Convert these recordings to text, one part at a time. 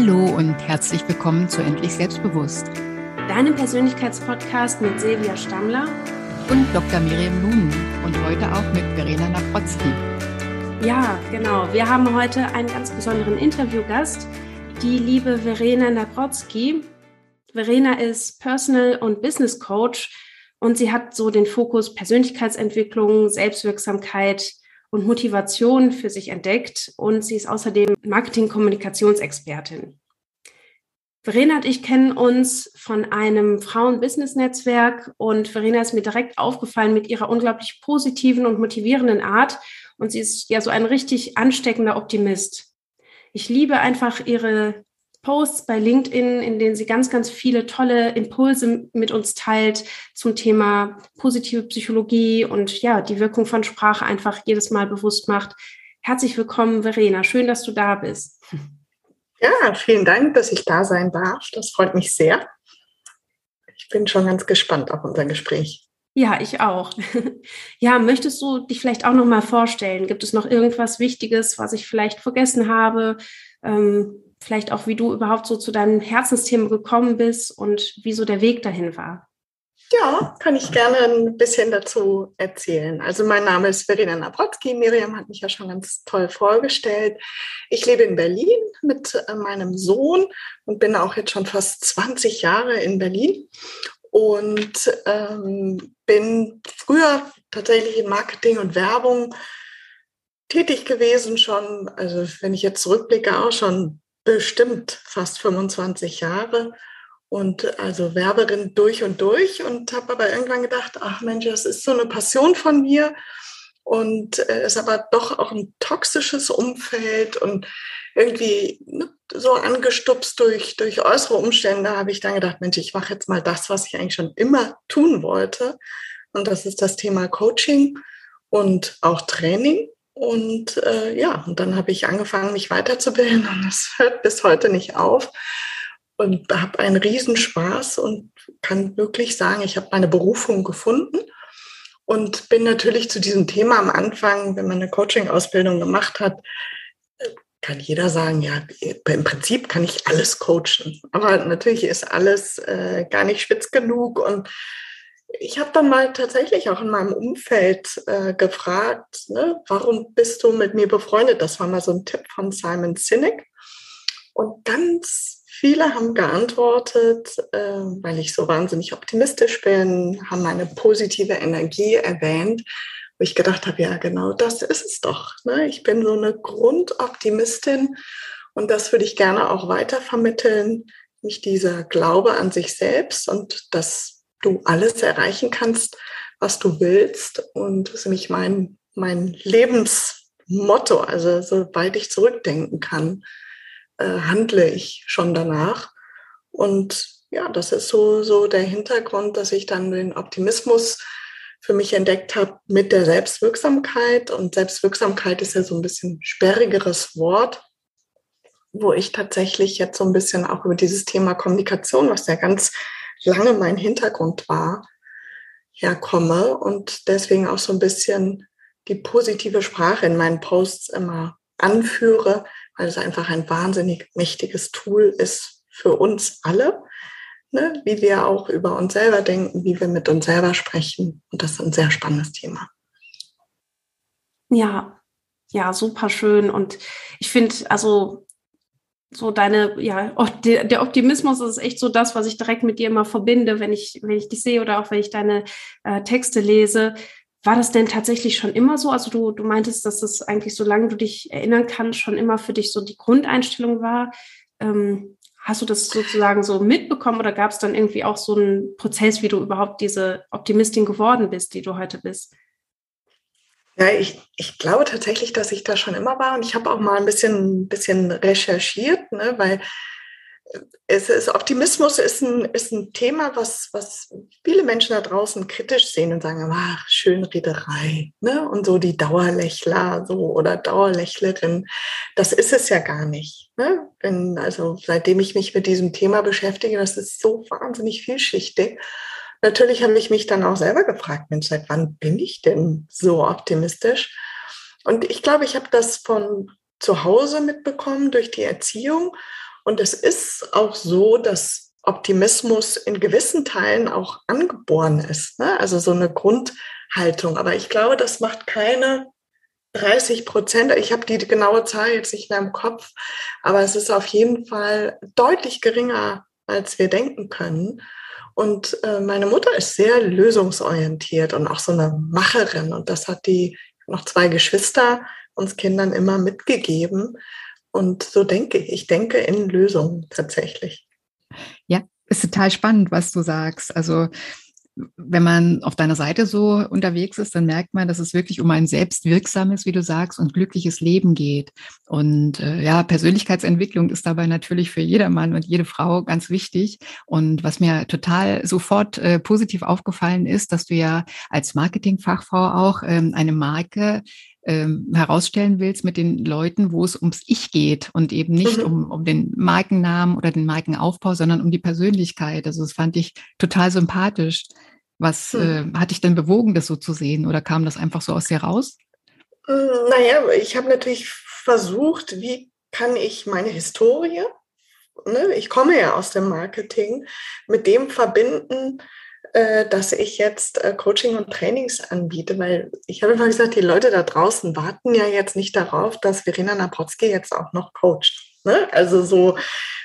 Hallo und herzlich willkommen zu Endlich Selbstbewusst. Deinem Persönlichkeitspodcast mit Silvia Stammler und Dr. Miriam Lunen und heute auch mit Verena Naprotzki. Ja, genau. Wir haben heute einen ganz besonderen Interviewgast, die liebe Verena Naprotzki. Verena ist Personal- und Business Coach und sie hat so den Fokus Persönlichkeitsentwicklung, Selbstwirksamkeit, und Motivation für sich entdeckt und sie ist außerdem Marketing-Kommunikationsexpertin. Verena und ich kennen uns von einem Frauen-Business-Netzwerk und Verena ist mir direkt aufgefallen mit ihrer unglaublich positiven und motivierenden Art und sie ist ja so ein richtig ansteckender Optimist. Ich liebe einfach ihre Posts bei LinkedIn, in denen sie ganz, ganz viele tolle Impulse mit uns teilt zum Thema positive Psychologie und ja, die Wirkung von Sprache einfach jedes Mal bewusst macht. Herzlich willkommen, Verena. Schön, dass du da bist. Ja, vielen Dank, dass ich da sein darf. Das freut mich sehr. Ich bin schon ganz gespannt auf unser Gespräch. Ja, ich auch. Ja, möchtest du dich vielleicht auch noch mal vorstellen? Gibt es noch irgendwas Wichtiges, was ich vielleicht vergessen habe? Ähm, vielleicht auch, wie du überhaupt so zu deinem Herzensthema gekommen bist und wie so der Weg dahin war. Ja, kann ich gerne ein bisschen dazu erzählen. Also mein Name ist Verena Nabrotzki. Miriam hat mich ja schon ganz toll vorgestellt. Ich lebe in Berlin mit äh, meinem Sohn und bin auch jetzt schon fast 20 Jahre in Berlin und ähm, bin früher tatsächlich in Marketing und Werbung tätig gewesen schon. Also wenn ich jetzt zurückblicke, auch schon bestimmt fast 25 Jahre und also Werberin durch und durch und habe aber irgendwann gedacht, ach Mensch, das ist so eine Passion von mir und äh, ist aber doch auch ein toxisches Umfeld und irgendwie ne, so angestupst durch, durch äußere Umstände habe ich dann gedacht, Mensch, ich mache jetzt mal das, was ich eigentlich schon immer tun wollte und das ist das Thema Coaching und auch Training und äh, ja, und dann habe ich angefangen, mich weiterzubilden und das hört bis heute nicht auf. Und habe einen Riesenspaß und kann wirklich sagen, ich habe meine Berufung gefunden und bin natürlich zu diesem Thema am Anfang, wenn man eine Coaching-Ausbildung gemacht hat, kann jeder sagen, ja, im Prinzip kann ich alles coachen. Aber natürlich ist alles äh, gar nicht spitz genug und ich habe dann mal tatsächlich auch in meinem Umfeld äh, gefragt, ne, warum bist du mit mir befreundet? Das war mal so ein Tipp von Simon Sinek. Und ganz viele haben geantwortet, äh, weil ich so wahnsinnig optimistisch bin, haben meine positive Energie erwähnt, wo ich gedacht habe, ja, genau das ist es doch. Ne? Ich bin so eine Grundoptimistin und das würde ich gerne auch weiter vermitteln. Nicht dieser Glaube an sich selbst und das du alles erreichen kannst, was du willst. Und das ist nämlich mein, mein Lebensmotto. Also sobald ich zurückdenken kann, äh, handle ich schon danach. Und ja, das ist so, so der Hintergrund, dass ich dann den Optimismus für mich entdeckt habe mit der Selbstwirksamkeit. Und Selbstwirksamkeit ist ja so ein bisschen sperrigeres Wort, wo ich tatsächlich jetzt so ein bisschen auch über dieses Thema Kommunikation, was ja ganz lange mein Hintergrund war, herkomme und deswegen auch so ein bisschen die positive Sprache in meinen Posts immer anführe, weil es einfach ein wahnsinnig mächtiges Tool ist für uns alle, ne? wie wir auch über uns selber denken, wie wir mit uns selber sprechen. Und das ist ein sehr spannendes Thema. Ja, ja, super schön. Und ich finde, also so deine, ja, der Optimismus ist echt so das, was ich direkt mit dir immer verbinde, wenn ich, wenn ich dich sehe oder auch wenn ich deine äh, Texte lese. War das denn tatsächlich schon immer so? Also du, du meintest, dass das eigentlich, solange du dich erinnern kannst, schon immer für dich so die Grundeinstellung war. Ähm, hast du das sozusagen so mitbekommen oder gab es dann irgendwie auch so einen Prozess, wie du überhaupt diese Optimistin geworden bist, die du heute bist? Ja, ich, ich glaube tatsächlich, dass ich da schon immer war und ich habe auch mal ein bisschen, bisschen recherchiert, ne, weil äh, es ist, Optimismus ist ein, ist ein Thema, was, was viele Menschen da draußen kritisch sehen und sagen, ach, Schönrederei, ne? Und so die Dauerlächler so oder Dauerlächlerin. Das ist es ja gar nicht. Ne? Wenn, also seitdem ich mich mit diesem Thema beschäftige, das ist so wahnsinnig vielschichtig natürlich habe ich mich dann auch selber gefragt, Mensch, seit wann bin ich denn so optimistisch? Und ich glaube, ich habe das von zu Hause mitbekommen durch die Erziehung Und es ist auch so, dass Optimismus in gewissen Teilen auch angeboren ist. Ne? Also so eine Grundhaltung. Aber ich glaube, das macht keine 30 Prozent. Ich habe die genaue Zahl jetzt nicht mehr im Kopf, aber es ist auf jeden Fall deutlich geringer, als wir denken können. Und äh, meine Mutter ist sehr lösungsorientiert und auch so eine Macherin. Und das hat die noch zwei Geschwister uns Kindern immer mitgegeben. Und so denke ich. Ich denke in Lösungen tatsächlich. Ja, ist total spannend, was du sagst. Also wenn man auf deiner Seite so unterwegs ist, dann merkt man, dass es wirklich um ein selbstwirksames, wie du sagst, und glückliches Leben geht. Und äh, ja, Persönlichkeitsentwicklung ist dabei natürlich für jeder Mann und jede Frau ganz wichtig. Und was mir total sofort äh, positiv aufgefallen ist, dass du ja als Marketingfachfrau auch ähm, eine Marke ähm, herausstellen willst mit den Leuten, wo es ums Ich geht und eben nicht mhm. um, um den Markennamen oder den Markenaufbau, sondern um die Persönlichkeit. Also das fand ich total sympathisch. Was mhm. äh, hat dich denn bewogen, das so zu sehen oder kam das einfach so aus dir raus? Hm, naja, ich habe natürlich versucht, wie kann ich meine Historie, ne, ich komme ja aus dem Marketing, mit dem verbinden, dass ich jetzt äh, Coaching und Trainings anbiete, weil ich habe immer gesagt, die Leute da draußen warten ja jetzt nicht darauf, dass Verena Naprotzki jetzt auch noch coacht. Ne? Also so,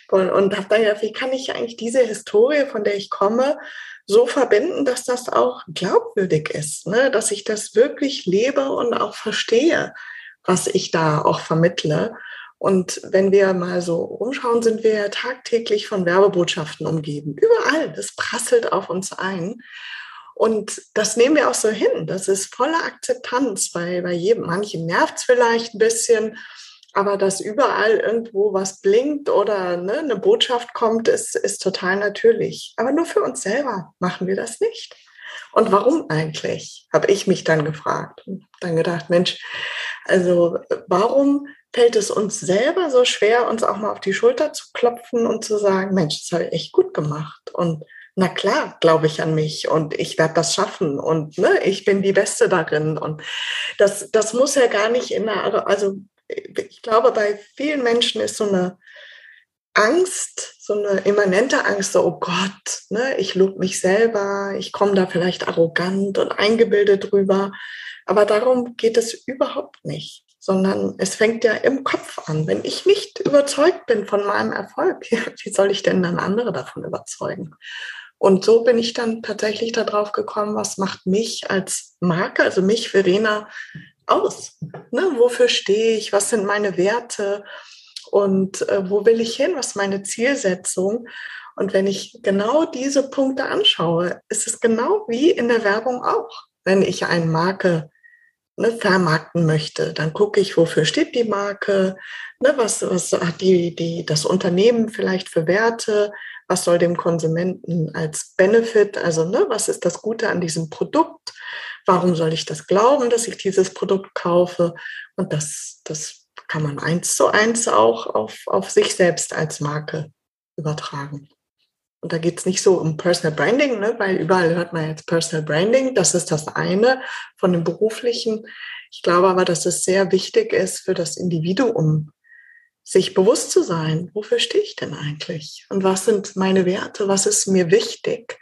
und, und habe dann ja, wie kann ich eigentlich diese Historie, von der ich komme, so verbinden, dass das auch glaubwürdig ist, ne? dass ich das wirklich lebe und auch verstehe, was ich da auch vermittle. Und wenn wir mal so umschauen, sind wir ja tagtäglich von Werbebotschaften umgeben. Überall, das prasselt auf uns ein. Und das nehmen wir auch so hin. Das ist voller Akzeptanz. Bei, bei jedem, manchen nervt es vielleicht ein bisschen, aber dass überall irgendwo was blinkt oder ne, eine Botschaft kommt, ist, ist total natürlich. Aber nur für uns selber machen wir das nicht. Und warum eigentlich, habe ich mich dann gefragt und dann gedacht, Mensch, also warum fällt es uns selber so schwer, uns auch mal auf die Schulter zu klopfen und zu sagen, Mensch, das habe ich echt gut gemacht. Und na klar, glaube ich an mich und ich werde das schaffen und ne, ich bin die Beste darin. Und das, das muss ja gar nicht in einer, also ich glaube, bei vielen Menschen ist so eine Angst, so eine immanente Angst, so, oh Gott, ne, ich lobe mich selber, ich komme da vielleicht arrogant und eingebildet drüber. Aber darum geht es überhaupt nicht sondern es fängt ja im Kopf an. Wenn ich nicht überzeugt bin von meinem Erfolg, wie soll ich denn dann andere davon überzeugen? Und so bin ich dann tatsächlich darauf gekommen, was macht mich als Marke, also mich, Verena, aus? Ne? Wofür stehe ich? Was sind meine Werte? Und äh, wo will ich hin? Was ist meine Zielsetzung? Und wenn ich genau diese Punkte anschaue, ist es genau wie in der Werbung auch. Wenn ich eine Marke ne, vermarkten möchte, dann gucke ich, wofür steht die Marke, ne, was, was hat die, die, das Unternehmen vielleicht für Werte, was soll dem Konsumenten als Benefit, also ne, was ist das Gute an diesem Produkt, warum soll ich das glauben, dass ich dieses Produkt kaufe und das, das kann man eins zu eins auch auf, auf sich selbst als Marke übertragen. Und da geht es nicht so um Personal Branding, ne, weil überall hört man jetzt Personal Branding. Das ist das eine von dem beruflichen. Ich glaube aber, dass es sehr wichtig ist für das Individuum, sich bewusst zu sein, wofür stehe ich denn eigentlich? Und was sind meine Werte? Was ist mir wichtig?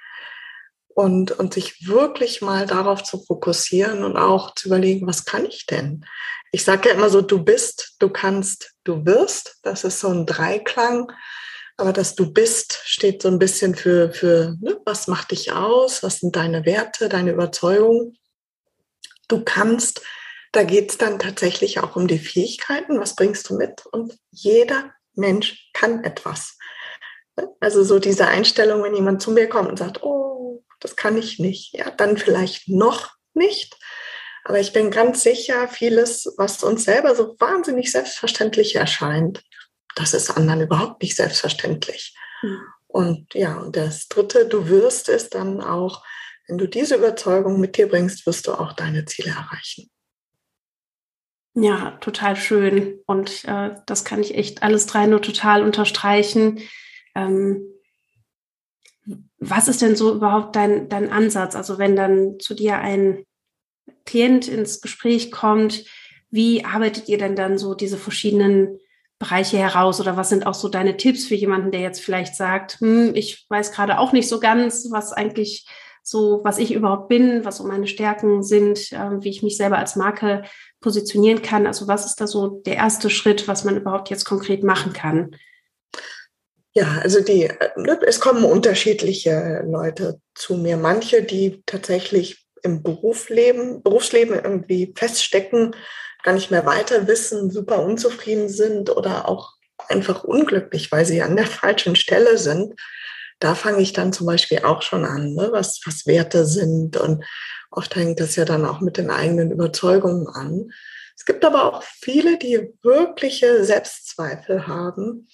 Und, und sich wirklich mal darauf zu fokussieren und auch zu überlegen, was kann ich denn? Ich sage ja immer so, du bist, du kannst, du wirst. Das ist so ein Dreiklang. Aber dass du bist, steht so ein bisschen für, für ne, was macht dich aus, was sind deine Werte, deine Überzeugungen. Du kannst, da geht es dann tatsächlich auch um die Fähigkeiten, was bringst du mit? Und jeder Mensch kann etwas. Also so diese Einstellung, wenn jemand zu mir kommt und sagt, oh, das kann ich nicht, ja, dann vielleicht noch nicht. Aber ich bin ganz sicher, vieles, was uns selber so wahnsinnig selbstverständlich erscheint, das ist anderen überhaupt nicht selbstverständlich. Mhm. Und ja, und das Dritte, du wirst es dann auch, wenn du diese Überzeugung mit dir bringst, wirst du auch deine Ziele erreichen. Ja, total schön. Und äh, das kann ich echt alles drei nur total unterstreichen. Ähm, was ist denn so überhaupt dein, dein Ansatz? Also wenn dann zu dir ein Klient ins Gespräch kommt, wie arbeitet ihr denn dann so diese verschiedenen Bereiche heraus oder was sind auch so deine Tipps für jemanden, der jetzt vielleicht sagt, hm, ich weiß gerade auch nicht so ganz, was eigentlich so, was ich überhaupt bin, was so meine Stärken sind, äh, wie ich mich selber als Marke positionieren kann. Also was ist da so der erste Schritt, was man überhaupt jetzt konkret machen kann? Ja, also die, ne, es kommen unterschiedliche Leute zu mir. Manche, die tatsächlich im Berufsleben, Berufsleben irgendwie feststecken, gar nicht mehr weiter wissen, super unzufrieden sind oder auch einfach unglücklich, weil sie an der falschen Stelle sind da fange ich dann zum Beispiel auch schon an, ne, was, was Werte sind. Und oft hängt das ja dann auch mit den eigenen Überzeugungen an. Es gibt aber auch viele, die wirkliche Selbstzweifel haben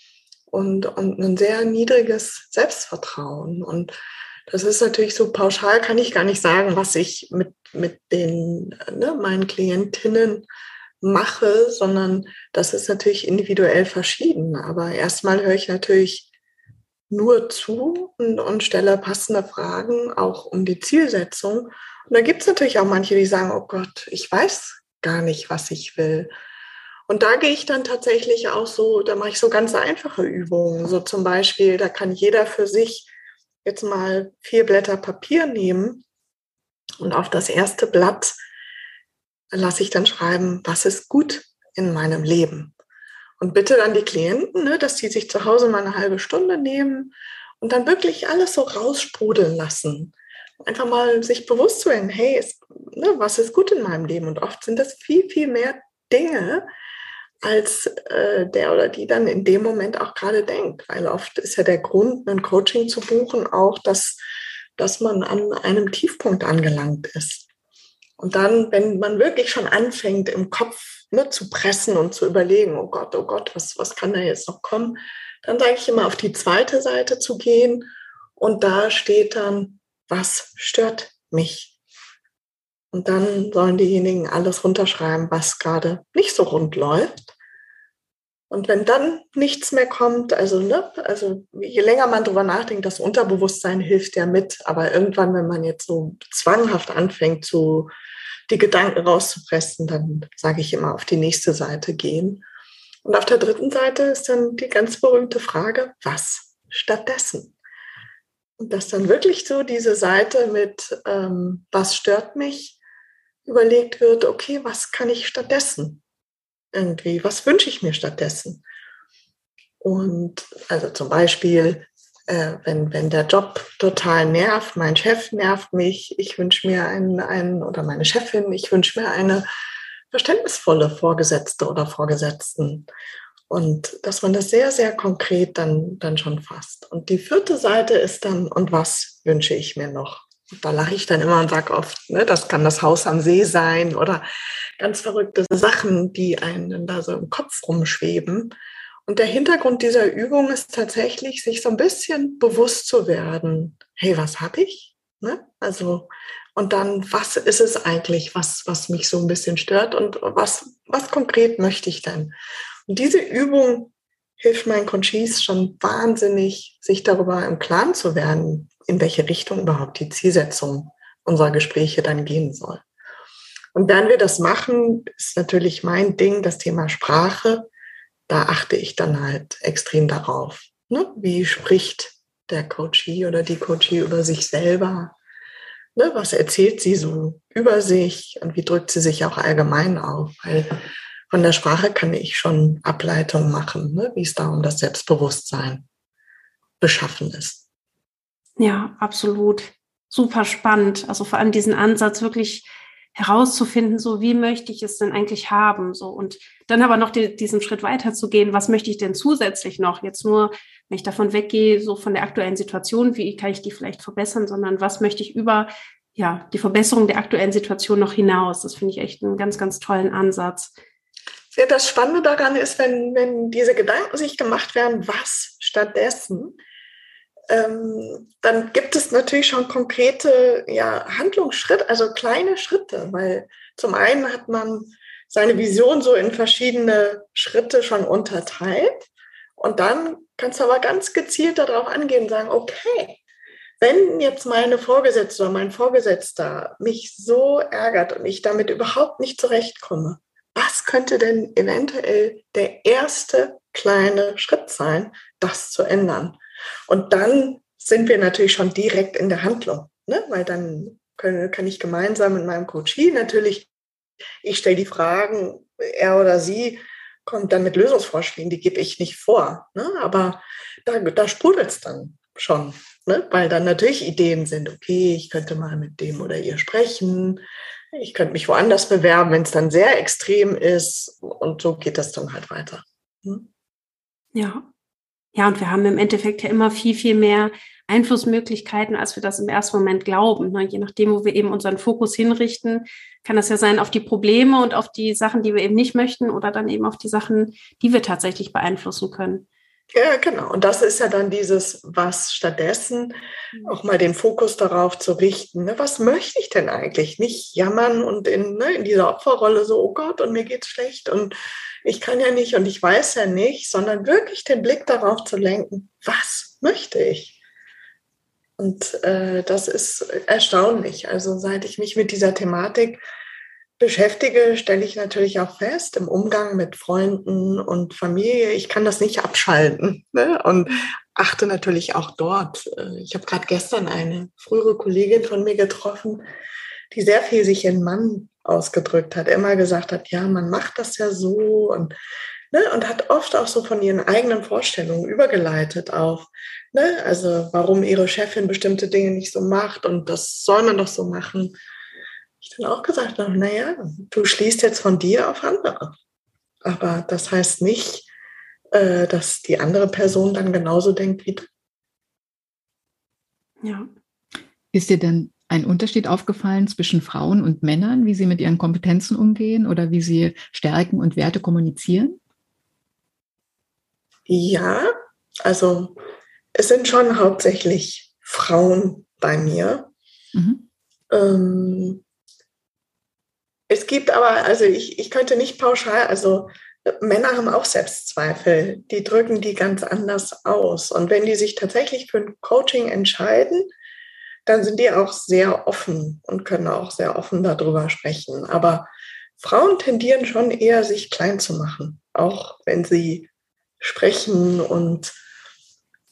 und, und ein sehr niedriges Selbstvertrauen. Und das ist natürlich so pauschal, kann ich gar nicht sagen, was ich mit, mit den, ne, meinen Klientinnen mache, sondern das ist natürlich individuell verschieden. Aber erstmal höre ich natürlich nur zu und, und stelle passende Fragen auch um die Zielsetzung. Und da gibt es natürlich auch manche, die sagen, oh Gott, ich weiß gar nicht, was ich will. Und da gehe ich dann tatsächlich auch so, da mache ich so ganz einfache Übungen. So zum Beispiel, da kann jeder für sich jetzt mal vier Blätter Papier nehmen und auf das erste Blatt lasse ich dann schreiben, was ist gut in meinem Leben. Und bitte dann die Klienten, ne, dass die sich zu Hause mal eine halbe Stunde nehmen und dann wirklich alles so raussprudeln lassen. Einfach mal sich bewusst zu werden, hey, ist, ne, was ist gut in meinem Leben? Und oft sind das viel, viel mehr Dinge, als äh, der oder die dann in dem Moment auch gerade denkt. Weil oft ist ja der Grund, ein Coaching zu buchen, auch, dass, dass man an einem Tiefpunkt angelangt ist. Und dann, wenn man wirklich schon anfängt, im Kopf ne, zu pressen und zu überlegen, oh Gott, oh Gott, was, was kann da jetzt noch kommen, dann sage ich immer auf die zweite Seite zu gehen und da steht dann, was stört mich? Und dann sollen diejenigen alles runterschreiben, was gerade nicht so rund läuft. Und wenn dann nichts mehr kommt, also, ne, also je länger man drüber nachdenkt, das Unterbewusstsein hilft ja mit. Aber irgendwann, wenn man jetzt so zwanghaft anfängt zu die Gedanken rauszupressen, dann sage ich immer auf die nächste Seite gehen. Und auf der dritten Seite ist dann die ganz berühmte Frage, was stattdessen? Und dass dann wirklich so diese Seite mit, ähm, was stört mich, überlegt wird, okay, was kann ich stattdessen? Irgendwie, was wünsche ich mir stattdessen? Und also zum Beispiel, äh, wenn, wenn der Job total nervt, mein Chef nervt mich, ich wünsche mir einen, einen, oder meine Chefin, ich wünsche mir eine verständnisvolle Vorgesetzte oder Vorgesetzten. Und dass man das sehr, sehr konkret dann, dann schon fasst. Und die vierte Seite ist dann, und was wünsche ich mir noch? Da lache ich dann immer und sage oft, ne, das kann das Haus am See sein oder ganz verrückte Sachen, die einen da so im Kopf rumschweben. Und der Hintergrund dieser Übung ist tatsächlich, sich so ein bisschen bewusst zu werden, hey, was habe ich? Ne? Also, und dann, was ist es eigentlich, was, was mich so ein bisschen stört und was, was konkret möchte ich denn? Und diese Übung hilft meinen Conchis schon wahnsinnig, sich darüber im Klaren zu werden, in welche Richtung überhaupt die Zielsetzung unserer Gespräche dann gehen soll. Und während wir das machen, ist natürlich mein Ding das Thema Sprache da achte ich dann halt extrem darauf. Ne? Wie spricht der Coachie oder die Coachie über sich selber? Ne? Was erzählt sie so über sich und wie drückt sie sich auch allgemein auf? Weil von der Sprache kann ich schon Ableitung machen, ne? wie es da um das Selbstbewusstsein beschaffen ist. Ja, absolut. Super spannend. Also vor allem diesen Ansatz wirklich herauszufinden, so wie möchte ich es denn eigentlich haben, so und dann aber noch die, diesen Schritt weiter zu gehen, was möchte ich denn zusätzlich noch? Jetzt nur, wenn ich davon weggehe, so von der aktuellen Situation, wie kann ich die vielleicht verbessern, sondern was möchte ich über ja die Verbesserung der aktuellen Situation noch hinaus? Das finde ich echt einen ganz, ganz tollen Ansatz. Ja, das Spannende daran ist, wenn, wenn diese Gedanken sich gemacht werden, was stattdessen, ähm, dann gibt es natürlich schon konkrete ja, Handlungsschritte, also kleine Schritte, weil zum einen hat man seine Vision so in verschiedene Schritte schon unterteilt und dann kannst du aber ganz gezielt darauf angehen und sagen, okay, wenn jetzt meine Vorgesetzte oder mein Vorgesetzter mich so ärgert und ich damit überhaupt nicht zurechtkomme, was könnte denn eventuell der erste kleine Schritt sein, das zu ändern? Und dann sind wir natürlich schon direkt in der Handlung, ne? weil dann können, kann ich gemeinsam mit meinem Coachie natürlich, ich stelle die Fragen, er oder sie kommt dann mit Lösungsvorschlägen, die gebe ich nicht vor. Ne? Aber da, da sprudelt es dann schon, ne? weil dann natürlich Ideen sind, okay, ich könnte mal mit dem oder ihr sprechen, ich könnte mich woanders bewerben, wenn es dann sehr extrem ist und so geht das dann halt weiter. Hm? Ja. Ja, und wir haben im Endeffekt ja immer viel, viel mehr Einflussmöglichkeiten, als wir das im ersten Moment glauben. Ne? Je nachdem, wo wir eben unseren Fokus hinrichten, kann das ja sein auf die Probleme und auf die Sachen, die wir eben nicht möchten oder dann eben auf die Sachen, die wir tatsächlich beeinflussen können. Ja, genau. Und das ist ja dann dieses, was stattdessen mhm. auch mal den Fokus darauf zu richten. Ne? Was möchte ich denn eigentlich? Nicht jammern und in, ne, in dieser Opferrolle so, oh Gott, und mir geht's schlecht und ich kann ja nicht und ich weiß ja nicht, sondern wirklich den Blick darauf zu lenken, was möchte ich? Und äh, das ist erstaunlich. Also seit ich mich mit dieser Thematik beschäftige, stelle ich natürlich auch fest im Umgang mit Freunden und Familie, ich kann das nicht abschalten ne? und achte natürlich auch dort. Äh, ich habe gerade gestern eine frühere Kollegin von mir getroffen, die sehr viel sich in Mann ausgedrückt hat, immer gesagt hat, ja, man macht das ja so und, ne, und hat oft auch so von ihren eigenen Vorstellungen übergeleitet auf, ne, also warum ihre Chefin bestimmte Dinge nicht so macht und das soll man doch so machen ich dann auch gesagt habe, naja, du schließt jetzt von dir auf andere. Aber das heißt nicht, äh, dass die andere Person dann genauso denkt wie du. Ja. Ist dir denn ein Unterschied aufgefallen zwischen Frauen und Männern, wie sie mit ihren Kompetenzen umgehen oder wie sie Stärken und Werte kommunizieren? Ja, also es sind schon hauptsächlich Frauen bei mir. Mhm. Ähm, es gibt aber, also ich, ich könnte nicht pauschal, also äh, Männer haben auch Selbstzweifel, die drücken die ganz anders aus. Und wenn die sich tatsächlich für ein Coaching entscheiden, dann sind die auch sehr offen und können auch sehr offen darüber sprechen. Aber Frauen tendieren schon eher, sich klein zu machen, auch wenn sie sprechen und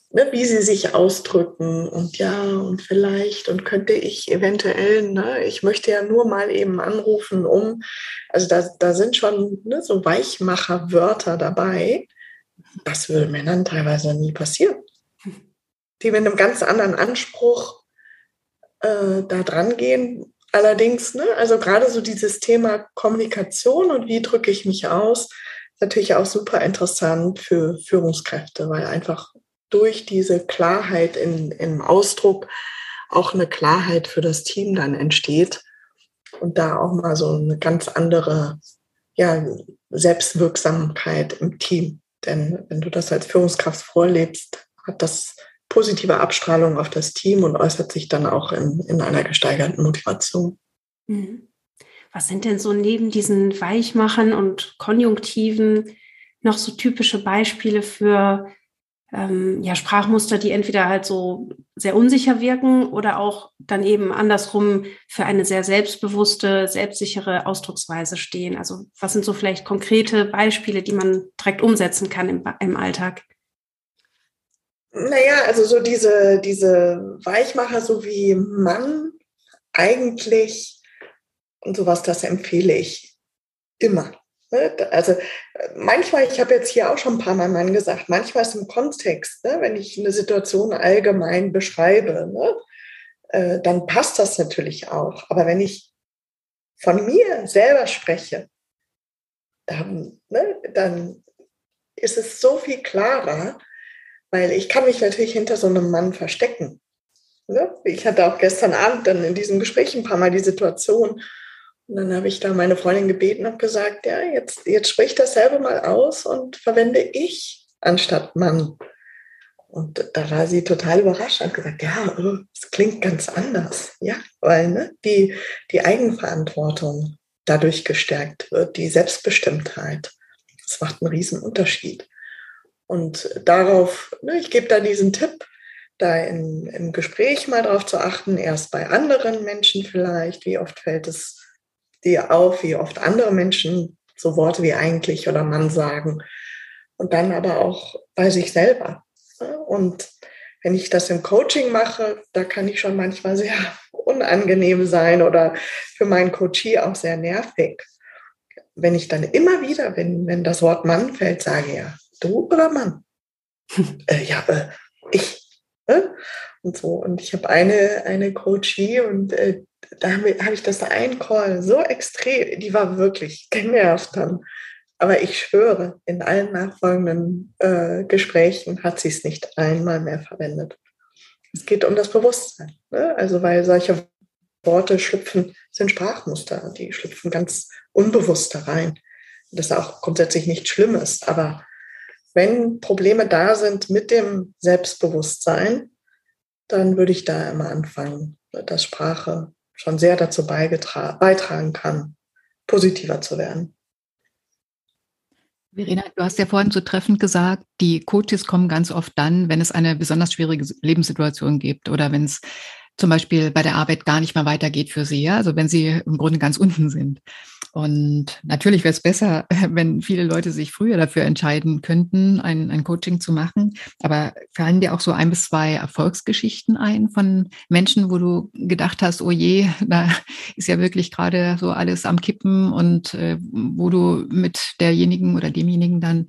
ne, wie sie sich ausdrücken und ja und vielleicht und könnte ich eventuell, ne, ich möchte ja nur mal eben anrufen, um, also da, da sind schon ne, so Weichmacher-Wörter dabei. Das würde Männern teilweise nie passieren. Die mit einem ganz anderen Anspruch äh, da dran gehen. Allerdings, ne, also gerade so dieses Thema Kommunikation und wie drücke ich mich aus, ist natürlich auch super interessant für Führungskräfte, weil einfach durch diese Klarheit in, im Ausdruck auch eine Klarheit für das Team dann entsteht und da auch mal so eine ganz andere ja, Selbstwirksamkeit im Team. Denn wenn du das als Führungskraft vorlebst, hat das positive Abstrahlung auf das Team und äußert sich dann auch in, in einer gesteigerten Motivation. Mhm. Was sind denn so neben diesen Weichmachern und Konjunktiven noch so typische Beispiele für ähm, ja, Sprachmuster, die entweder halt so sehr unsicher wirken oder auch dann eben andersrum für eine sehr selbstbewusste, selbstsichere Ausdrucksweise stehen. Also was sind so vielleicht konkrete Beispiele, die man direkt umsetzen kann im, im Alltag? Naja, also so diese, diese Weichmacher, so wie Mann eigentlich und sowas, das empfehle ich immer. Also manchmal, ich habe jetzt hier auch schon ein paar Mal Mann gesagt, manchmal ist im Kontext, ne, wenn ich eine Situation allgemein beschreibe, ne, äh, dann passt das natürlich auch. Aber wenn ich von mir selber spreche, dann, ne, dann ist es so viel klarer, weil ich kann mich natürlich hinter so einem Mann verstecken. Ne? Ich hatte auch gestern Abend dann in diesem Gespräch ein paar Mal die Situation, und dann habe ich da meine Freundin gebeten und gesagt, ja, jetzt, jetzt sprich dasselbe mal aus und verwende ich anstatt Mann. Und da war sie total überrascht und gesagt, ja, oh, es klingt ganz anders. Ja, weil ne, die, die Eigenverantwortung dadurch gestärkt wird, die Selbstbestimmtheit. Das macht einen riesen Unterschied. Und darauf, ne, ich gebe da diesen Tipp, da in, im Gespräch mal darauf zu achten, erst bei anderen Menschen vielleicht, wie oft fällt es dir auf, wie oft andere Menschen So Worte wie eigentlich oder Mann sagen. Und dann aber auch bei sich selber. Und wenn ich das im Coaching mache, da kann ich schon manchmal sehr unangenehm sein oder für meinen Coachie auch sehr nervig. Wenn ich dann immer wieder, wenn, wenn das Wort Mann fällt, sage ja, du oder Mann? äh, ja, äh, ich. Äh? Und so. Und ich habe eine, eine Coachie und äh, da habe hab ich das ein Call so extrem, die war wirklich genervt dann. Aber ich schwöre, in allen nachfolgenden äh, Gesprächen hat sie es nicht einmal mehr verwendet. Es geht um das Bewusstsein. Ne? Also weil solche Worte schlüpfen, sind Sprachmuster, die schlüpfen ganz unbewusst da rein. Das ist auch grundsätzlich nichts Schlimmes. Aber wenn Probleme da sind mit dem Selbstbewusstsein, dann würde ich da immer anfangen, dass Sprache schon sehr dazu beitragen kann, positiver zu werden. Verena, du hast ja vorhin so treffend gesagt, die Coaches kommen ganz oft dann, wenn es eine besonders schwierige Lebenssituation gibt oder wenn es zum Beispiel bei der Arbeit gar nicht mehr weitergeht für sie, ja, also wenn sie im Grunde ganz unten sind. Und natürlich wäre es besser, wenn viele Leute sich früher dafür entscheiden könnten, ein, ein Coaching zu machen. Aber fallen dir auch so ein bis zwei Erfolgsgeschichten ein von Menschen, wo du gedacht hast, oh je, da ist ja wirklich gerade so alles am Kippen und äh, wo du mit derjenigen oder demjenigen dann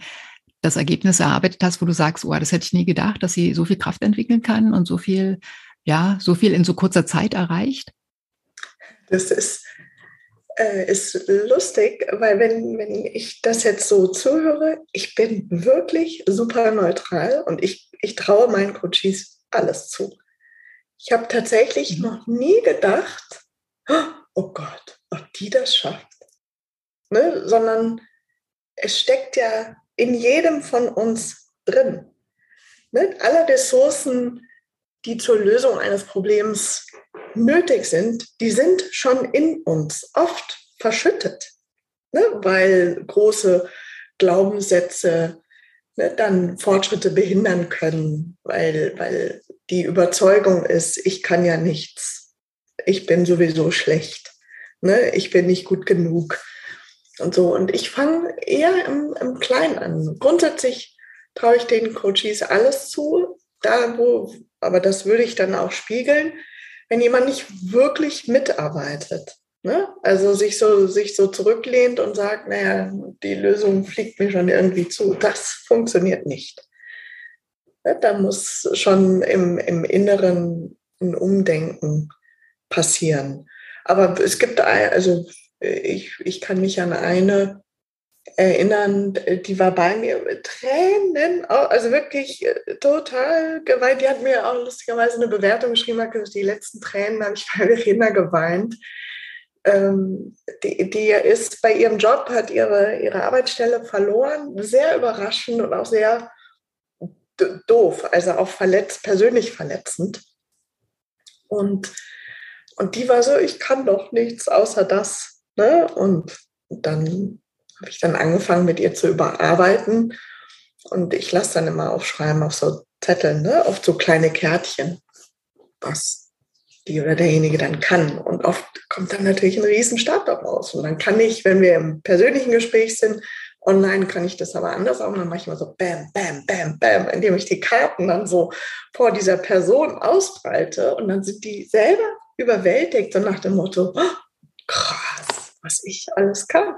das Ergebnis erarbeitet hast, wo du sagst, oh, das hätte ich nie gedacht, dass sie so viel Kraft entwickeln kann und so viel ja, so viel in so kurzer Zeit erreicht? Das ist, äh, ist lustig, weil wenn, wenn ich das jetzt so zuhöre, ich bin wirklich super neutral und ich, ich traue meinen Coaches alles zu. Ich habe tatsächlich mhm. noch nie gedacht, oh Gott, ob die das schafft. Ne? Sondern es steckt ja in jedem von uns drin. Ne? Alle Ressourcen, die zur Lösung eines Problems nötig sind, die sind schon in uns oft verschüttet, ne? weil große Glaubenssätze ne, dann Fortschritte behindern können, weil, weil die Überzeugung ist, ich kann ja nichts, ich bin sowieso schlecht, ne? ich bin nicht gut genug und so. Und ich fange eher im, im Kleinen an. Grundsätzlich traue ich den Coaches alles zu, da wo, aber das würde ich dann auch spiegeln, wenn jemand nicht wirklich mitarbeitet. Ne? Also sich so, sich so zurücklehnt und sagt, naja, die Lösung fliegt mir schon irgendwie zu. Das funktioniert nicht. Ne? Da muss schon im, im Inneren ein Umdenken passieren. Aber es gibt, also ich, ich kann mich an eine erinnern, die war bei mir mit Tränen, also wirklich äh, total geweint. Die hat mir auch lustigerweise eine Bewertung geschrieben, hat gesagt, die letzten Tränen habe ich bei Verena geweint. Ähm, die, die ist bei ihrem Job, hat ihre, ihre Arbeitsstelle verloren, sehr überraschend und auch sehr doof, also auch verletzt, persönlich verletzend. Und, und die war so, ich kann doch nichts außer das. Ne? Und dann habe ich dann angefangen, mit ihr zu überarbeiten. Und ich lasse dann immer aufschreiben auf so Zetteln, ne? auf so kleine Kärtchen, was die oder derjenige dann kann. Und oft kommt dann natürlich ein Riesenstab daraus. Und dann kann ich, wenn wir im persönlichen Gespräch sind, online kann ich das aber anders auch. Und dann mache ich immer so Bam, Bam, Bam, Bam, indem ich die Karten dann so vor dieser Person ausbreite. Und dann sind die selber überwältigt, so nach dem Motto, oh, krass, was ich alles kann.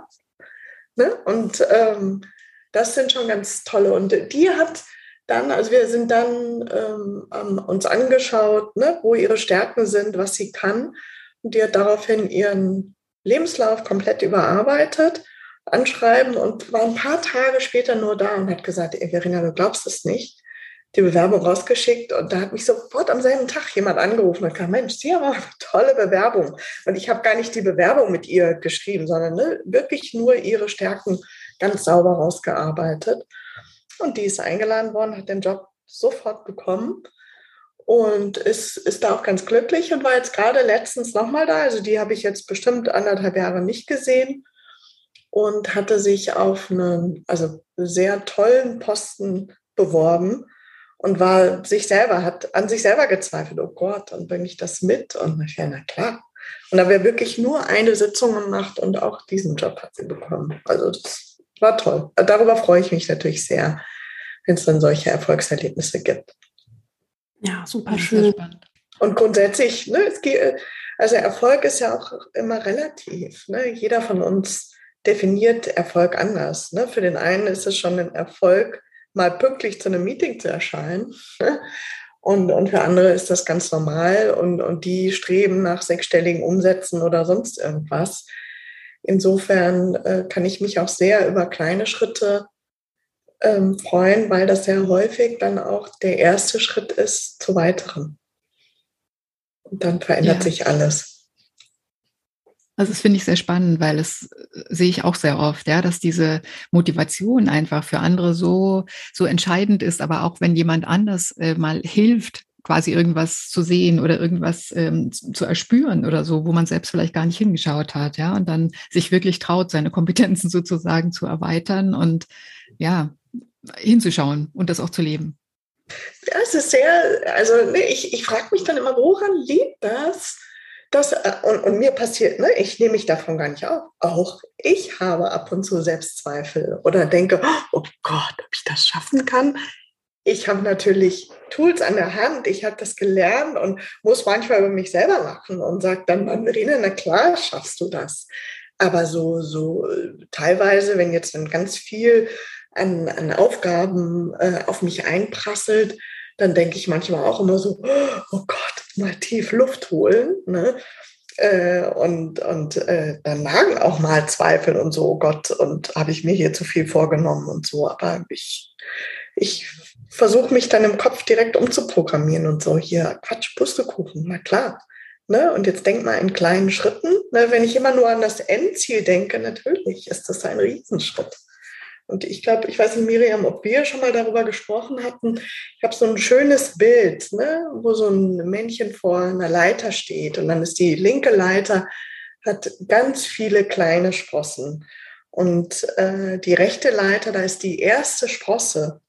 Ne? Und ähm, das sind schon ganz tolle. Und die hat dann, also wir sind dann ähm, uns angeschaut, ne, wo ihre Stärken sind, was sie kann. Und die hat daraufhin ihren Lebenslauf komplett überarbeitet, anschreiben und war ein paar Tage später nur da und hat gesagt, Verena, du glaubst es nicht die Bewerbung rausgeschickt und da hat mich sofort am selben Tag jemand angerufen und gesagt, Mensch, Sie haben eine tolle Bewerbung. Und ich habe gar nicht die Bewerbung mit ihr geschrieben, sondern ne, wirklich nur ihre Stärken ganz sauber rausgearbeitet. Und die ist eingeladen worden, hat den Job sofort bekommen und ist, ist da auch ganz glücklich und war jetzt gerade letztens nochmal da. Also die habe ich jetzt bestimmt anderthalb Jahre nicht gesehen und hatte sich auf einen also sehr tollen Posten beworben und war sich selber, hat an sich selber gezweifelt, oh Gott, und bringe ich das mit? Und ich ja, na klar. Und da wäre wirklich nur eine Sitzung gemacht und auch diesen Job hat sie bekommen. Also das war toll. Darüber freue ich mich natürlich sehr, wenn es dann solche Erfolgserlebnisse gibt. Ja, super schön. Und grundsätzlich, ne, es geht, also Erfolg ist ja auch immer relativ. Ne? Jeder von uns definiert Erfolg anders. Ne? Für den einen ist es schon ein Erfolg, mal pünktlich zu einem Meeting zu erscheinen. Ne? Und, und für andere ist das ganz normal und, und die streben nach sechsstelligen Umsätzen oder sonst irgendwas. Insofern äh, kann ich mich auch sehr über kleine Schritte ähm, freuen, weil das sehr häufig dann auch der erste Schritt ist zu weiteren. Und dann verändert ja. sich alles. Also das finde ich sehr spannend, weil es äh, sehe ich auch sehr oft, ja, dass diese Motivation einfach für andere so, so entscheidend ist. Aber auch wenn jemand anders äh, mal hilft, quasi irgendwas zu sehen oder irgendwas ähm, zu erspüren oder so, wo man selbst vielleicht gar nicht hingeschaut hat, ja, und dann sich wirklich traut, seine Kompetenzen sozusagen zu erweitern und ja, hinzuschauen und das auch zu leben. Ja, es ist sehr, also ne, ich, ich frage mich dann immer, woran liegt das? Das, äh, und, und mir passiert, ne, ich nehme mich davon gar nicht auf. Auch ich habe ab und zu Selbstzweifel oder denke, oh Gott, ob ich das schaffen kann. Ich habe natürlich Tools an der Hand, ich habe das gelernt und muss manchmal über mich selber lachen und sage dann, Mandarine, na klar, schaffst du das. Aber so, so äh, teilweise, wenn jetzt dann ganz viel an, an Aufgaben äh, auf mich einprasselt, dann denke ich manchmal auch immer so, oh Gott, mal tief Luft holen. Ne? Äh, und und äh, dann nagen auch mal Zweifel und so, oh Gott, und habe ich mir hier zu viel vorgenommen und so. Aber ich, ich versuche mich dann im Kopf direkt umzuprogrammieren und so, hier, Quatsch, Pustekuchen, na klar. Ne? Und jetzt denk mal in kleinen Schritten. Ne? Wenn ich immer nur an das Endziel denke, natürlich ist das ein Riesenschritt. Und ich glaube, ich weiß nicht, Miriam, ob wir schon mal darüber gesprochen hatten. Ich habe so ein schönes Bild, ne, wo so ein Männchen vor einer Leiter steht und dann ist die linke Leiter, hat ganz viele kleine Sprossen. Und äh, die rechte Leiter, da ist die erste Sprosse.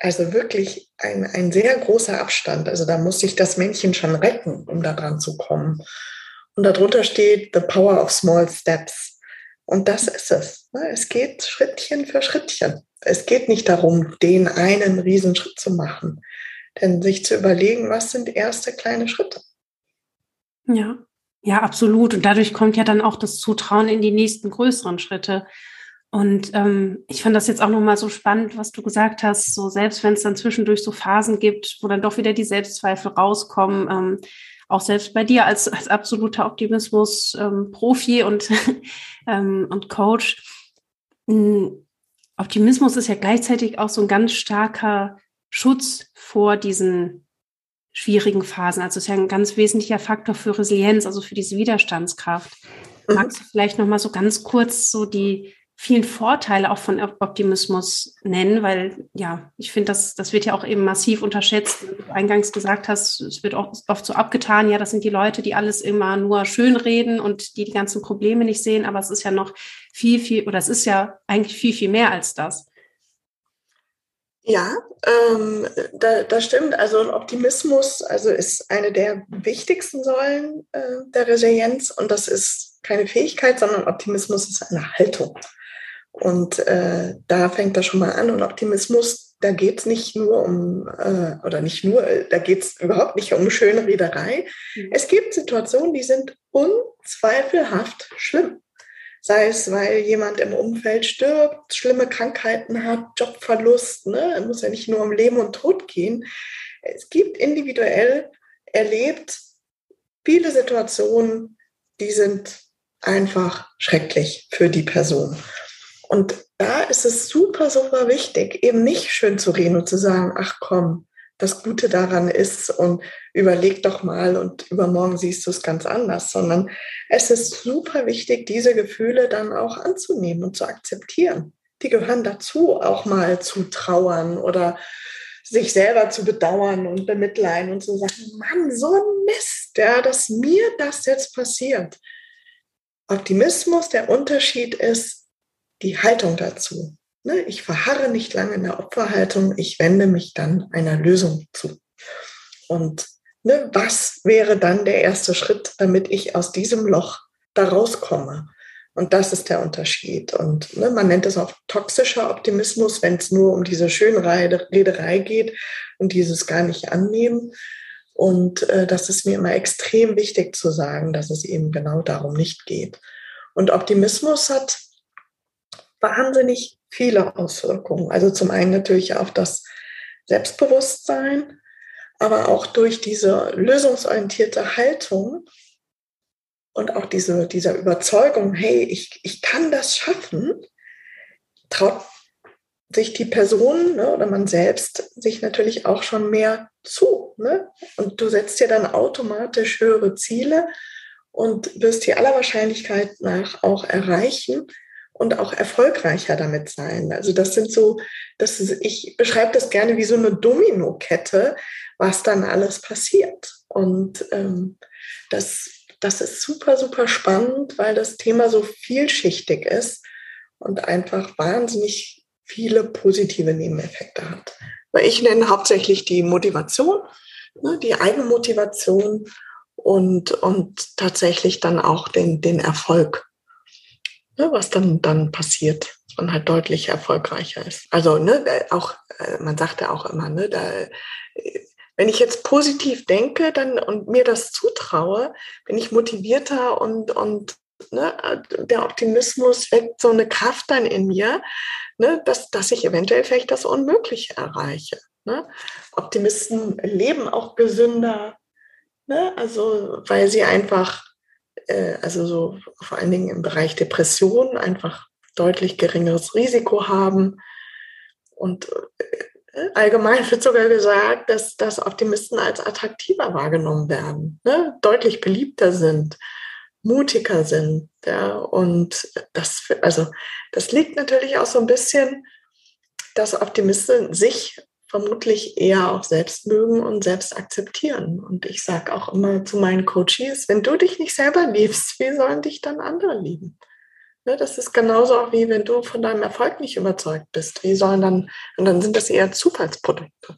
Also wirklich ein, ein sehr großer Abstand. Also da muss sich das Männchen schon retten, um da dran zu kommen. Und darunter steht The Power of Small Steps. Und das ist es. Ne? Es geht Schrittchen für Schrittchen. Es geht nicht darum, den einen Riesenschritt zu machen, denn sich zu überlegen, was sind erste kleine Schritte. Ja, ja, absolut. Und dadurch kommt ja dann auch das Zutrauen in die nächsten größeren Schritte. Und ähm, ich fand das jetzt auch nochmal so spannend, was du gesagt hast. So selbst wenn es dann zwischendurch so Phasen gibt, wo dann doch wieder die Selbstzweifel rauskommen, ähm, auch selbst bei dir als, als absoluter Optimismus-Profi ähm, und, ähm, und Coach. Hm, Optimismus ist ja gleichzeitig auch so ein ganz starker Schutz vor diesen schwierigen Phasen. Also es ist ja ein ganz wesentlicher Faktor für Resilienz, also für diese Widerstandskraft. Mhm. Magst du vielleicht noch mal so ganz kurz so die vielen Vorteile auch von Optimismus nennen, weil ja, ich finde, das, das wird ja auch eben massiv unterschätzt. Wie du eingangs gesagt hast, es wird auch oft so abgetan, ja, das sind die Leute, die alles immer nur schön reden und die die ganzen Probleme nicht sehen, aber es ist ja noch viel, viel, oder es ist ja eigentlich viel, viel mehr als das. Ja, ähm, da, das stimmt. Also Optimismus also ist eine der wichtigsten Säulen äh, der Resilienz und das ist keine Fähigkeit, sondern Optimismus ist eine Haltung. Und äh, da fängt das schon mal an. Und Optimismus, da geht es nicht nur um, äh, oder nicht nur, da geht es überhaupt nicht um schöne Rederei. Mhm. Es gibt Situationen, die sind unzweifelhaft schlimm. Sei es, weil jemand im Umfeld stirbt, schlimme Krankheiten hat, Jobverlust. Ne? Es muss ja nicht nur um Leben und Tod gehen. Es gibt individuell erlebt viele Situationen, die sind einfach schrecklich für die Person. Und da ist es super, super wichtig, eben nicht schön zu reden und zu sagen, ach komm, das Gute daran ist und überleg doch mal und übermorgen siehst du es ganz anders, sondern es ist super wichtig, diese Gefühle dann auch anzunehmen und zu akzeptieren. Die gehören dazu, auch mal zu trauern oder sich selber zu bedauern und bemitleiden und zu sagen, Mann, so ein Mist, ja, dass mir das jetzt passiert. Optimismus, der Unterschied ist, die Haltung dazu. Ne? Ich verharre nicht lange in der Opferhaltung, ich wende mich dann einer Lösung zu. Und ne, was wäre dann der erste Schritt, damit ich aus diesem Loch da rauskomme? Und das ist der Unterschied. Und ne, man nennt es auch toxischer Optimismus, wenn es nur um diese Schönrederei geht und dieses gar nicht annehmen. Und äh, das ist mir immer extrem wichtig zu sagen, dass es eben genau darum nicht geht. Und Optimismus hat wahnsinnig viele Auswirkungen. Also zum einen natürlich auf das Selbstbewusstsein, aber auch durch diese lösungsorientierte Haltung und auch diese, dieser Überzeugung, hey, ich, ich kann das schaffen, traut sich die Person ne, oder man selbst sich natürlich auch schon mehr zu. Ne? Und du setzt dir dann automatisch höhere Ziele und wirst die aller Wahrscheinlichkeit nach auch erreichen und auch erfolgreicher damit sein. Also das sind so, das ist, ich beschreibe das gerne wie so eine Domino-Kette, was dann alles passiert. Und ähm, das, das ist super, super spannend, weil das Thema so vielschichtig ist und einfach wahnsinnig viele positive Nebeneffekte hat. Ich nenne hauptsächlich die Motivation, ne, die Eigenmotivation und, und tatsächlich dann auch den, den Erfolg, ne, was dann, dann passiert, dass man halt deutlich erfolgreicher ist. Also ne, auch, äh, man sagt ja auch immer, ne, da, wenn ich jetzt positiv denke dann, und mir das zutraue, bin ich motivierter und, und ne, der Optimismus weckt so eine Kraft dann in mir, ne, dass, dass ich eventuell vielleicht das Unmögliche erreiche. Ne? Optimisten leben auch gesünder, Ne? Also weil sie einfach, äh, also so vor allen Dingen im Bereich Depression einfach deutlich geringeres Risiko haben. Und äh, allgemein wird sogar gesagt, dass, dass Optimisten als attraktiver wahrgenommen werden, ne? deutlich beliebter sind, mutiger sind. Ja? Und das, also, das liegt natürlich auch so ein bisschen, dass Optimisten sich vermutlich eher auch selbst mögen und selbst akzeptieren. Und ich sage auch immer zu meinen Coaches, wenn du dich nicht selber liebst, wie sollen dich dann andere lieben? Ne, das ist genauso auch wie wenn du von deinem Erfolg nicht überzeugt bist. Wie sollen dann, und dann sind das eher Zufallsprodukte.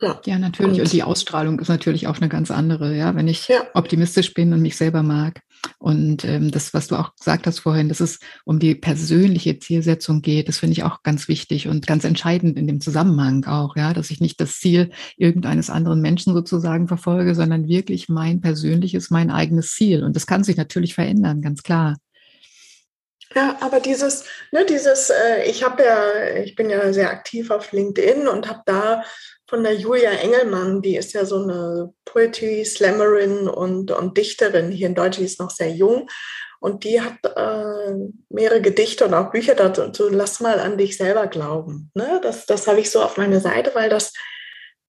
Ja, ja natürlich. Und, und, die Ausstrahlung ist natürlich auch eine ganz andere, ja, wenn ich ja. optimistisch bin und mich selber mag. Und ähm, das, was du auch gesagt hast vorhin, dass es um die persönliche Zielsetzung geht, das finde ich auch ganz wichtig und ganz entscheidend in dem Zusammenhang auch, ja, dass ich nicht das Ziel irgendeines anderen Menschen sozusagen verfolge, sondern wirklich mein persönliches, mein eigenes Ziel. Und das kann sich natürlich verändern, ganz klar. Ja, aber dieses, ne, dieses, äh, ich habe ja, ich bin ja sehr aktiv auf LinkedIn und habe da von der Julia Engelmann, die ist ja so eine Poetry Slammerin und, und Dichterin hier in Deutschland, die ist noch sehr jung. Und die hat äh, mehrere Gedichte und auch Bücher dazu, lass mal an dich selber glauben. Ne? Das, das habe ich so auf meine Seite, weil das,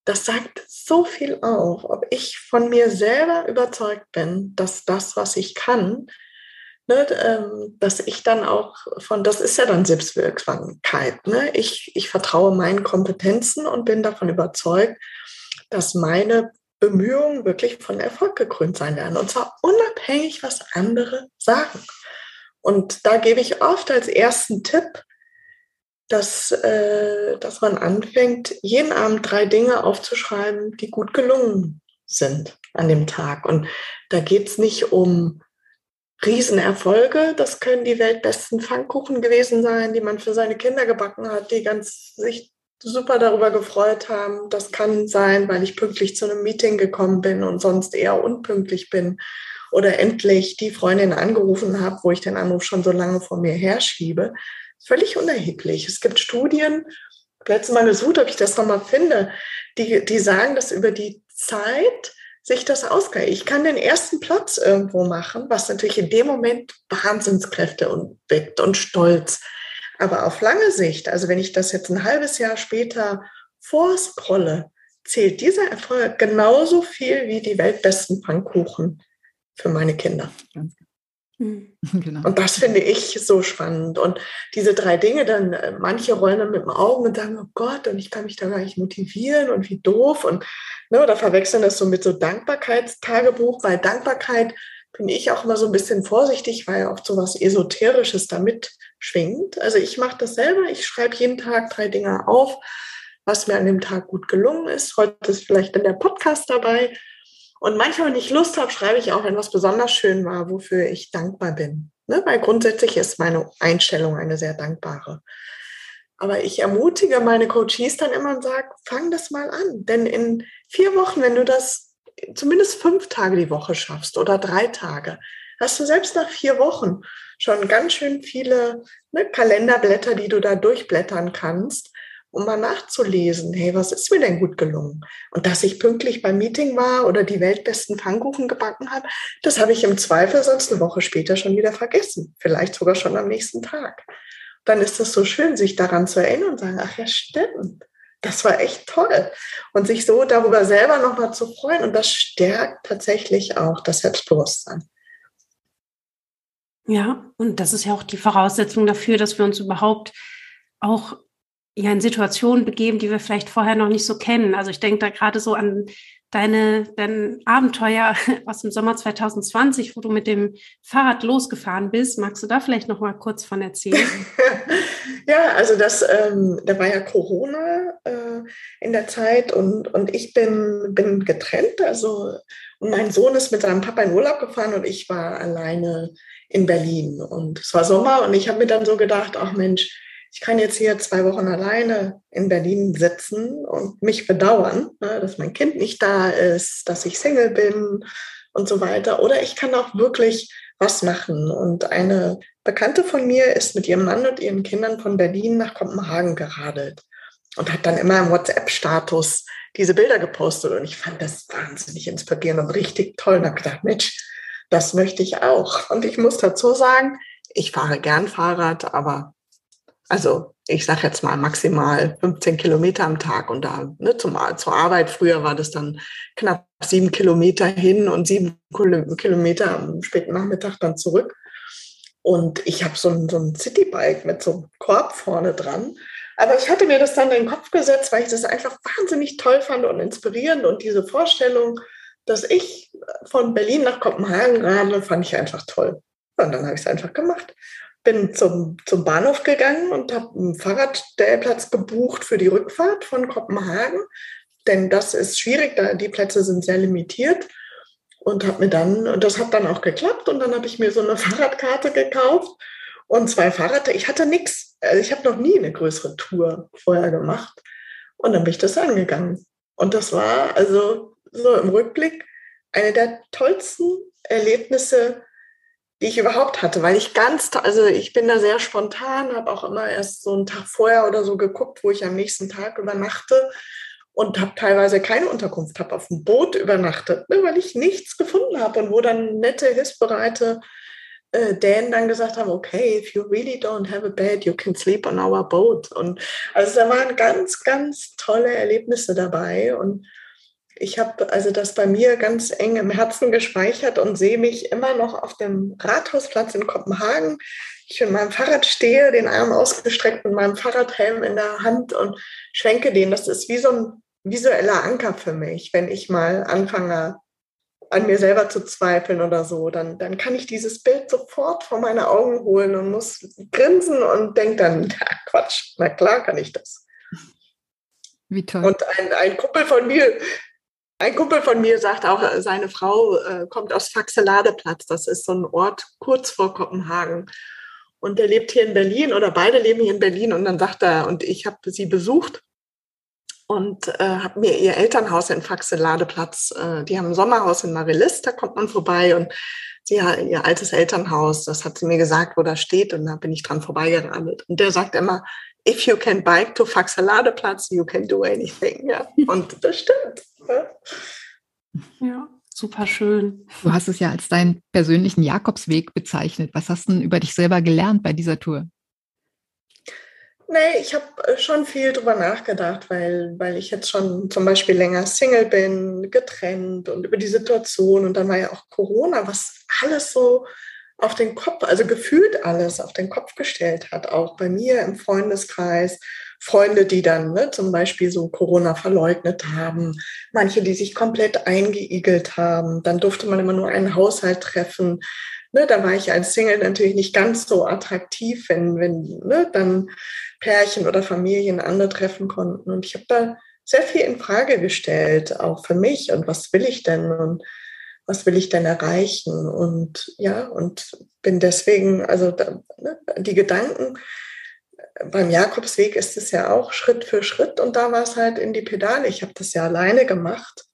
das sagt so viel auf, ob ich von mir selber überzeugt bin, dass das, was ich kann, ne, ähm, dass ich dann auch von, das ist ja dann Selbstwirksamkeit. Ne? Ich, ich vertraue meinen Kompetenzen und bin davon überzeugt, dass meine Bemühungen wirklich von Erfolg gekrönt sein werden. Und zwar unabhängig, was andere sagen. Und da gebe ich oft als ersten Tipp, dass, äh, dass man anfängt, jeden Abend drei Dinge aufzuschreiben, die gut gelungen sind an dem Tag. Und da geht es nicht um Riesenerfolge. Das können die weltbesten Pfannkuchen gewesen sein, die man für seine Kinder gebacken hat, die ganz sich super darüber gefreut haben. Das kann sein, weil ich pünktlich zu einem Meeting gekommen bin und sonst eher unpünktlich bin. Oder endlich die Freundin angerufen habe, wo ich den Anruf schon so lange vor mir herschiebe. Völlig unerheblich. Es gibt Studien, letztes Mal gesucht, ob ich das nochmal finde, die, die sagen, dass über die Zeit sich das ausgleicht. Ich kann den ersten Platz irgendwo machen, was natürlich in dem Moment Wahnsinnskräfte und weckt und Stolz. Aber auf lange Sicht, also wenn ich das jetzt ein halbes Jahr später vorscrolle, zählt dieser Erfolg genauso viel wie die weltbesten Pfannkuchen für meine Kinder. Ganz Mhm. Genau. Und das finde ich so spannend. Und diese drei Dinge, dann äh, manche rollen dann mit dem Augen und sagen, oh Gott, und ich kann mich da gar nicht motivieren und wie doof. Und ne, oder verwechseln das so mit so Dankbarkeitstagebuch. Bei Dankbarkeit bin ich auch immer so ein bisschen vorsichtig, weil oft so was Esoterisches damit schwingt. Also ich mache das selber. Ich schreibe jeden Tag drei Dinge auf, was mir an dem Tag gut gelungen ist. Heute ist vielleicht in der Podcast dabei. Und manchmal, wenn ich Lust habe, schreibe ich auch, wenn was besonders schön war, wofür ich dankbar bin. Ne? Weil grundsätzlich ist meine Einstellung eine sehr dankbare. Aber ich ermutige meine Coaches dann immer und sage, fang das mal an. Denn in vier Wochen, wenn du das zumindest fünf Tage die Woche schaffst oder drei Tage, hast du selbst nach vier Wochen schon ganz schön viele ne, Kalenderblätter, die du da durchblättern kannst, um mal nachzulesen, hey, was ist mir denn gut gelungen? Und dass ich pünktlich beim Meeting war oder die weltbesten Pfannkuchen gebacken habe, das habe ich im Zweifel sonst eine Woche später schon wieder vergessen, vielleicht sogar schon am nächsten Tag. Dann ist es so schön, sich daran zu erinnern und sagen, ach ja, stimmt. Das war echt toll. Und sich so darüber selber nochmal zu freuen. Und das stärkt tatsächlich auch das Selbstbewusstsein. Ja, und das ist ja auch die Voraussetzung dafür, dass wir uns überhaupt auch ja in Situationen begeben, die wir vielleicht vorher noch nicht so kennen. Also ich denke da gerade so an deine, dein Abenteuer aus dem Sommer 2020, wo du mit dem Fahrrad losgefahren bist. Magst du da vielleicht noch mal kurz von erzählen? ja, also das, ähm, da war ja Corona äh, in der Zeit und, und ich bin, bin getrennt. Also und mein Sohn ist mit seinem Papa in Urlaub gefahren und ich war alleine in Berlin. Und es war Sommer und ich habe mir dann so gedacht, ach Mensch, ich kann jetzt hier zwei Wochen alleine in Berlin sitzen und mich bedauern, ne, dass mein Kind nicht da ist, dass ich Single bin und so weiter. Oder ich kann auch wirklich was machen. Und eine Bekannte von mir ist mit ihrem Mann und ihren Kindern von Berlin nach Kopenhagen geradelt und hat dann immer im WhatsApp-Status diese Bilder gepostet. Und ich fand das wahnsinnig inspirierend und richtig toll. Und habe gedacht, Mensch, das möchte ich auch. Und ich muss dazu sagen, ich fahre gern Fahrrad, aber also ich sage jetzt mal maximal 15 Kilometer am Tag und da ne, zum, zur Arbeit. Früher war das dann knapp sieben Kilometer hin und sieben Kilometer am späten Nachmittag dann zurück. Und ich habe so ein, so ein Citybike mit so einem Korb vorne dran. Aber ich hatte mir das dann in den Kopf gesetzt, weil ich das einfach wahnsinnig toll fand und inspirierend. Und diese Vorstellung, dass ich von Berlin nach Kopenhagen radle, fand ich einfach toll. Und dann habe ich es einfach gemacht bin zum, zum Bahnhof gegangen und habe einen Fahrradstellplatz gebucht für die Rückfahrt von Kopenhagen. Denn das ist schwierig, da die Plätze sind sehr limitiert. Und habe mir dann, und das hat dann auch geklappt, und dann habe ich mir so eine Fahrradkarte gekauft und zwei Fahrräder. Ich hatte nichts, also ich habe noch nie eine größere Tour vorher gemacht. Und dann bin ich das angegangen. Und das war also so im Rückblick eine der tollsten Erlebnisse die ich überhaupt hatte, weil ich ganz, also ich bin da sehr spontan, habe auch immer erst so einen Tag vorher oder so geguckt, wo ich am nächsten Tag übernachte und habe teilweise keine Unterkunft, habe auf dem Boot übernachtet, ne, weil ich nichts gefunden habe und wo dann nette, hilfsbereite äh, Dänen dann gesagt haben, okay, if you really don't have a bed, you can sleep on our boat. Und also da waren ganz, ganz tolle Erlebnisse dabei und ich habe also das bei mir ganz eng im Herzen gespeichert und sehe mich immer noch auf dem Rathausplatz in Kopenhagen. Ich in meinem Fahrrad stehe, den Arm ausgestreckt mit meinem Fahrradhelm in der Hand und schwenke den. Das ist wie so ein visueller Anker für mich, wenn ich mal anfange, an mir selber zu zweifeln oder so, dann, dann kann ich dieses Bild sofort vor meine Augen holen und muss grinsen und denke dann, ja, Quatsch, na klar kann ich das. Wie toll. Und ein, ein Kumpel von mir ein Kumpel von mir sagt auch, seine Frau äh, kommt aus Faxeladeplatz. Das ist so ein Ort kurz vor Kopenhagen. Und er lebt hier in Berlin oder beide leben hier in Berlin. Und dann sagt er, und ich habe sie besucht und äh, habe mir ihr Elternhaus in Faxeladeplatz, äh, die haben ein Sommerhaus in Marilist, da kommt man vorbei. Und sie hat ihr altes Elternhaus, das hat sie mir gesagt, wo das steht. Und da bin ich dran vorbeigeradelt. Und der sagt immer, if you can bike to Faxaladeplatz, you can do anything. Ja. Und das stimmt. Ja, super schön. Du hast es ja als deinen persönlichen Jakobsweg bezeichnet. Was hast du denn über dich selber gelernt bei dieser Tour? Nee, ich habe äh, schon viel drüber nachgedacht, weil, weil ich jetzt schon zum Beispiel länger Single bin, getrennt und über die Situation. Und dann war ja auch Corona, was alles so auf den Kopf, also gefühlt alles auf den Kopf gestellt hat, auch bei mir im Freundeskreis. Freunde, die dann ne, zum Beispiel so Corona verleugnet haben, manche, die sich komplett eingeigelt haben. Dann durfte man immer nur einen Haushalt treffen. ne, da war ich als Single natürlich nicht ganz so attraktiv, wenn, wenn ne, dann Pärchen oder Familien andere treffen konnten. Und ich habe da sehr viel in Frage gestellt, auch für mich. Und was will ich denn? Und was will ich denn erreichen? Und ja, und bin deswegen, also da, ne, die Gedanken, beim Jakobsweg ist es ja auch Schritt für Schritt und da war es halt in die Pedale. Ich habe das ja alleine gemacht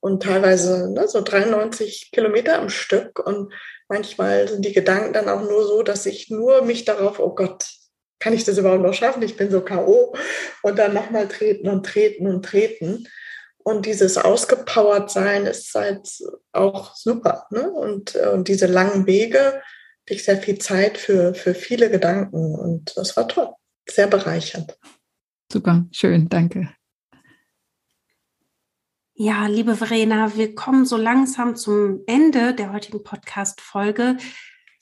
und teilweise ne, so 93 Kilometer am Stück und manchmal sind die Gedanken dann auch nur so, dass ich nur mich darauf, oh Gott, kann ich das überhaupt noch schaffen? Ich bin so K.O. Und dann nochmal treten und treten und treten. Und dieses ausgepowert sein ist halt auch super. Ne? Und, und diese langen Wege, ich sehr viel Zeit für, für viele Gedanken und das war toll, sehr bereichernd. Super, schön, danke. Ja, liebe Verena, wir kommen so langsam zum Ende der heutigen Podcast-Folge.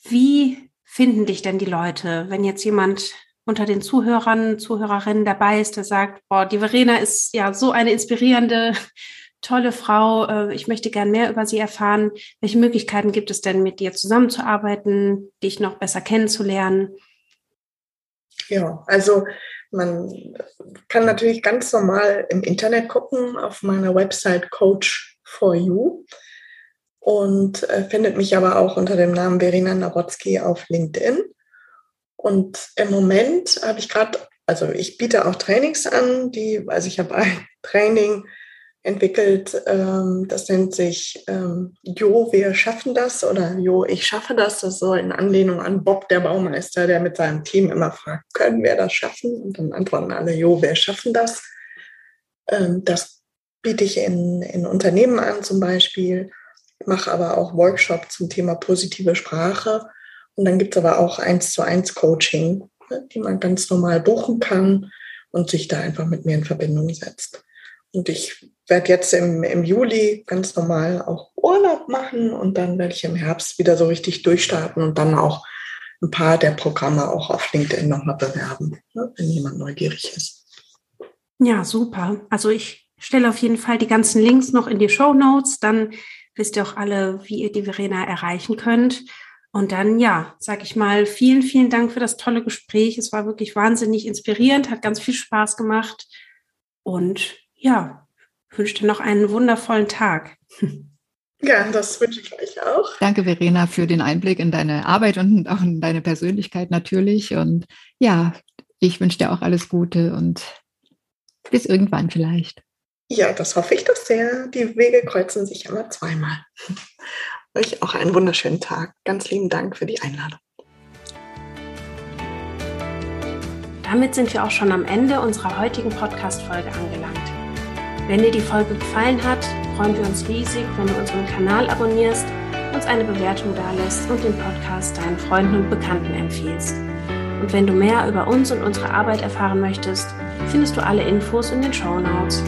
Wie finden dich denn die Leute, wenn jetzt jemand unter den Zuhörern, Zuhörerinnen dabei ist, der sagt, boah, die Verena ist ja so eine inspirierende, tolle Frau. Äh, ich möchte gern mehr über sie erfahren. Welche Möglichkeiten gibt es denn, mit dir zusammenzuarbeiten, dich noch besser kennenzulernen? Ja, also man kann natürlich ganz normal im Internet gucken auf meiner Website Coach for You und äh, findet mich aber auch unter dem Namen Verena Narotzki auf LinkedIn. Und im Moment habe ich gerade, also ich biete auch Trainings an, die, also ich habe ein Training entwickelt. Ähm, das nennt sich ähm, Jo, wir schaffen das oder Jo, ich schaffe das. Das soll in Anlehnung an Bob, der Baumeister, der mit seinem Team immer fragt, können wir das schaffen? Und dann antworten alle, Jo, wir schaffen das. Ähm, das biete ich in, in Unternehmen an zum Beispiel, mache aber auch Workshops zum Thema positive Sprache. Und dann gibt es aber auch eins zu eins Coaching, ne, die man ganz normal buchen kann und sich da einfach mit mir in Verbindung setzt. Und ich werde jetzt im, im Juli ganz normal auch Urlaub machen und dann werde ich im Herbst wieder so richtig durchstarten und dann auch ein paar der Programme auch auf LinkedIn nochmal bewerben, ne, wenn jemand neugierig ist. Ja, super. Also ich stelle auf jeden Fall die ganzen Links noch in die Show Notes. Dann wisst ihr auch alle, wie ihr die Verena erreichen könnt. Und dann, ja, sage ich mal, vielen, vielen Dank für das tolle Gespräch. Es war wirklich wahnsinnig inspirierend, hat ganz viel Spaß gemacht. Und ja, wünsche dir noch einen wundervollen Tag. Ja, das wünsche ich euch auch. Danke, Verena, für den Einblick in deine Arbeit und auch in deine Persönlichkeit natürlich. Und ja, ich wünsche dir auch alles Gute und bis irgendwann vielleicht. Ja, das hoffe ich doch sehr. Die Wege kreuzen sich immer zweimal. Euch auch einen wunderschönen Tag. Ganz lieben Dank für die Einladung. Damit sind wir auch schon am Ende unserer heutigen Podcast-Folge angelangt. Wenn dir die Folge gefallen hat, freuen wir uns riesig, wenn du unseren Kanal abonnierst, uns eine Bewertung dalässt und den Podcast deinen Freunden und Bekannten empfiehlst. Und wenn du mehr über uns und unsere Arbeit erfahren möchtest, findest du alle Infos in den Show Notes.